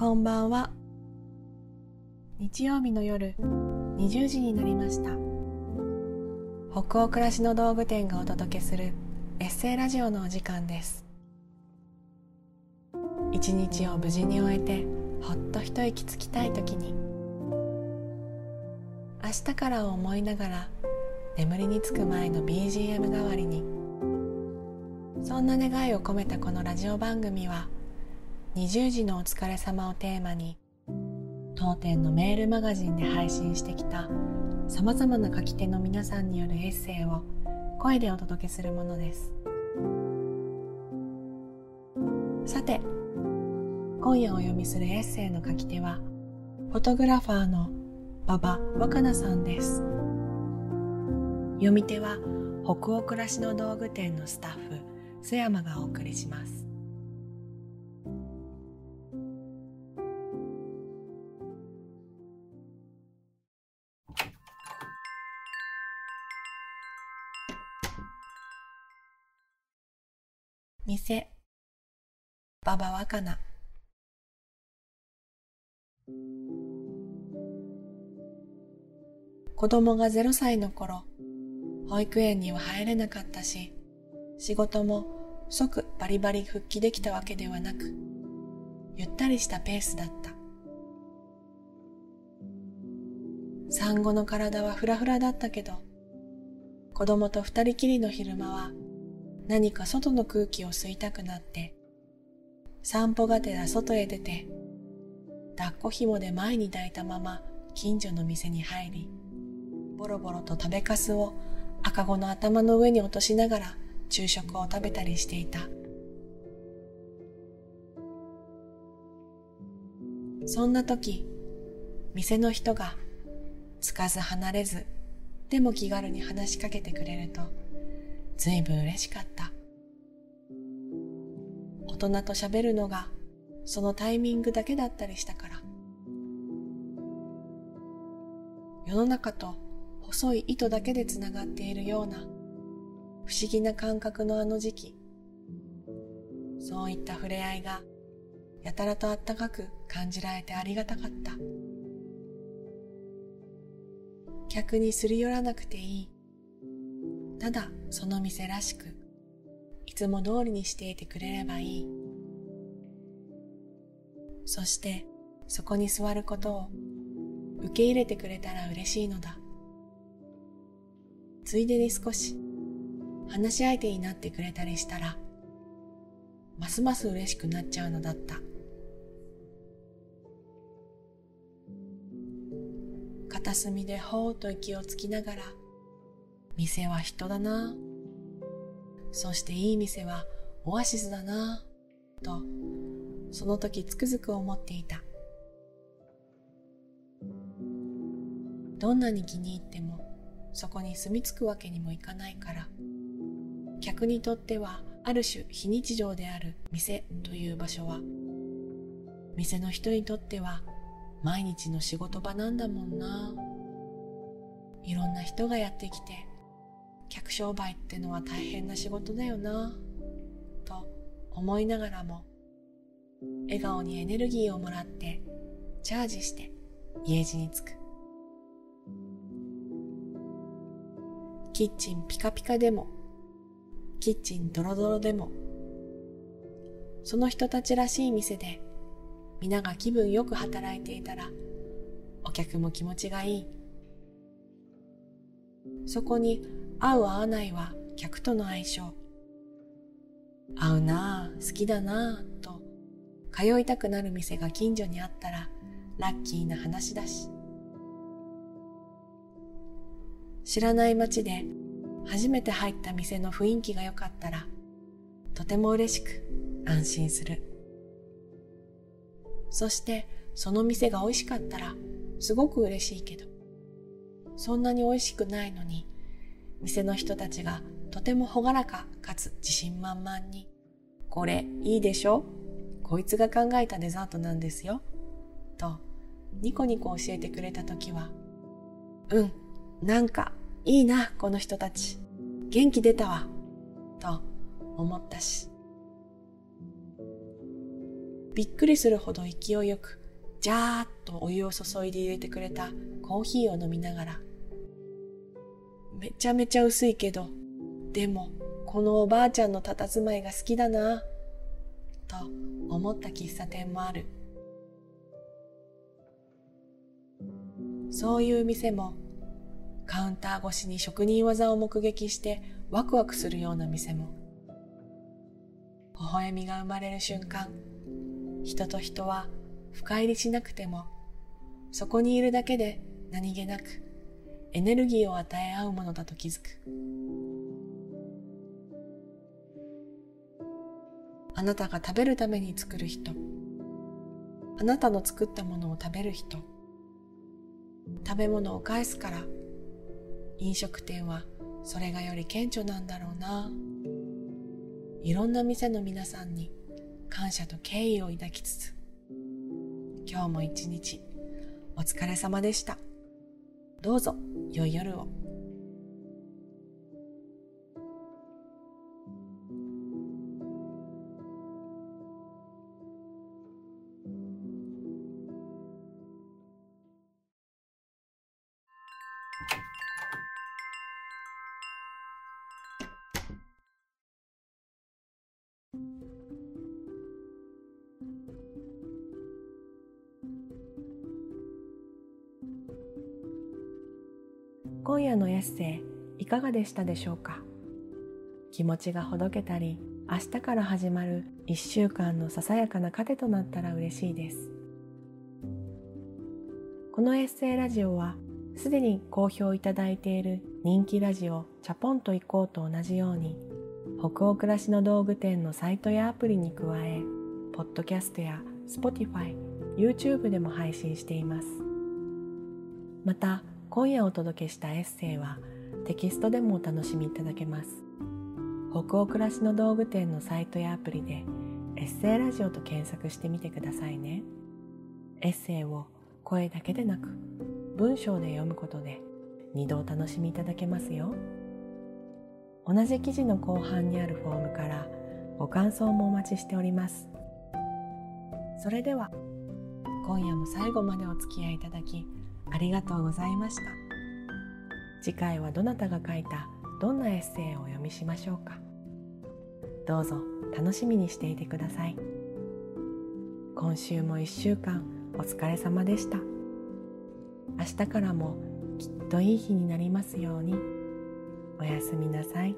こんばんは。日曜日の夜20時になりました。北欧暮らしの道具店がお届けするエッセイラジオのお時間です。一日を無事に終えてほっと一息つきたい時に明日からを思いながら眠りにつく前の BGM 代わりにそんな願いを込めたこのラジオ番組は20時のお疲れ様をテーマに当店のメールマガジンで配信してきたさまざまな書き手の皆さんによるエッセイを声でお届けするものです。さて今夜お読みするエッセイの書き手はフォトグラファーの馬場若菜さんです。読み手は北欧暮らしの道具店のスタッフ須山がお送りします。店。馬場若菜。子供が0歳の頃保育園には入れなかったし仕事も即バリバリ復帰できたわけではなくゆったりしたペースだった。産後の体はフラフラだったけど子供と二人きりの昼間は何か外の空気を吸いたくなって散歩がてら外へ出て抱っこ紐で前に抱いたまま近所の店に入りボロボロと食べかすを赤子の頭の上に落としながら昼食を食べたりしていた。そんな時店の人がつかず離れずでも気軽に話しかけてくれると随分嬉しかった。大人と喋るのがそのタイミングだけだったりしたから。世の中と細い糸だけでつながっているような不思議な感覚のあの時期。そういった触れ合いがやたらとあったかく感じられてありがたかった。客にすり寄らなくていい。ただその店らしくいつも通りにしていてくれればいい。そしてそこに座ることを受け入れてくれたら嬉しいのだ。ついでに少し話し相手になってくれたりしたらますます嬉しくなっちゃうのだった。片隅でほーっと息をつきながら店は人だな。そしていい店はオアシスだな。とその時つくづく思っていた。どんなに気に入ってもそこに住み着くわけにもいかないから。客にとってはある種非日常である店という場所は店の人にとっては毎日の仕事場なんだもんな。いろんな人がやってきて客商売ってのは大変な仕事だよなと思いながらも笑顔にエネルギーをもらってチャージして家路に着く。キッチンピカピカでもキッチンドロドロでもその人たちらしい店で皆が気分よく働いていたらお客も気持ちがいい。そこに合う合わないは客との相性。合うなあ好きだなあと。通いたくなる店が近所にあったらラッキーな話だし。知らない街で初めて入った店の雰囲気が良かったらとても嬉しく安心する。そしてその店が美味しかったらすごく嬉しいけど。そんなに美味しくないのに店の人たちがとても朗らかかつ自信満々にこれいいでしょ？こいつが考えたデザートなんですよ。とニコニコ教えてくれた時はうんなんかいいなこの人たち。元気出たわ。と思ったし。びっくりするほど勢いよくジャーッとお湯を注いで入れてくれたコーヒーを飲みながらめちゃめちゃ薄いけどでもこのおばあちゃんの佇まいが好きだなと思った喫茶店もある。そういう店もカウンター越しに職人技を目撃してワクワクするような店も微笑みが生まれる瞬間人と人は深入りしなくてもそこにいるだけで何気なくエネルギーを与え合うものだと気づく。あなたが食べるために作る人。あなたの作ったものを食べる人。食べ物を返すから。飲食店はそれがより顕著なんだろうな。いろんな店の皆さんに感謝と敬意を抱きつつ。今日も一日お疲れ様でした。どうぞ良い夜を。今夜のエッセイいかがでしたでしょうか？気持ちがほどけたり明日から始まる1週間のささやかな糧となったら嬉しいです。このエッセイラジオはすでに好評いただいている人気ラジオチャポンと行こうと同じように北欧暮らしの道具店のサイトやアプリに加えポッドキャストや Spotify、YouTube でも配信しています。また今夜お届けしたエッセイはテキストでもお楽しみいただけます。北欧暮らしの道具店のサイトやアプリでエッセイラジオと検索してみてくださいね。エッセイを声だけでなく文章で読むことで二度お楽しみいただけますよ。同じ記事の後半にあるフォームからご感想もお待ちしております。それでは今夜も最後までお付き合いいただきありがとうございました。次回はどなたが書いたどんなエッセイをお読みしましょうか。どうぞ楽しみにしていてください。今週も一週間お疲れ様でした。明日からもきっといい日になりますように。おやすみなさい。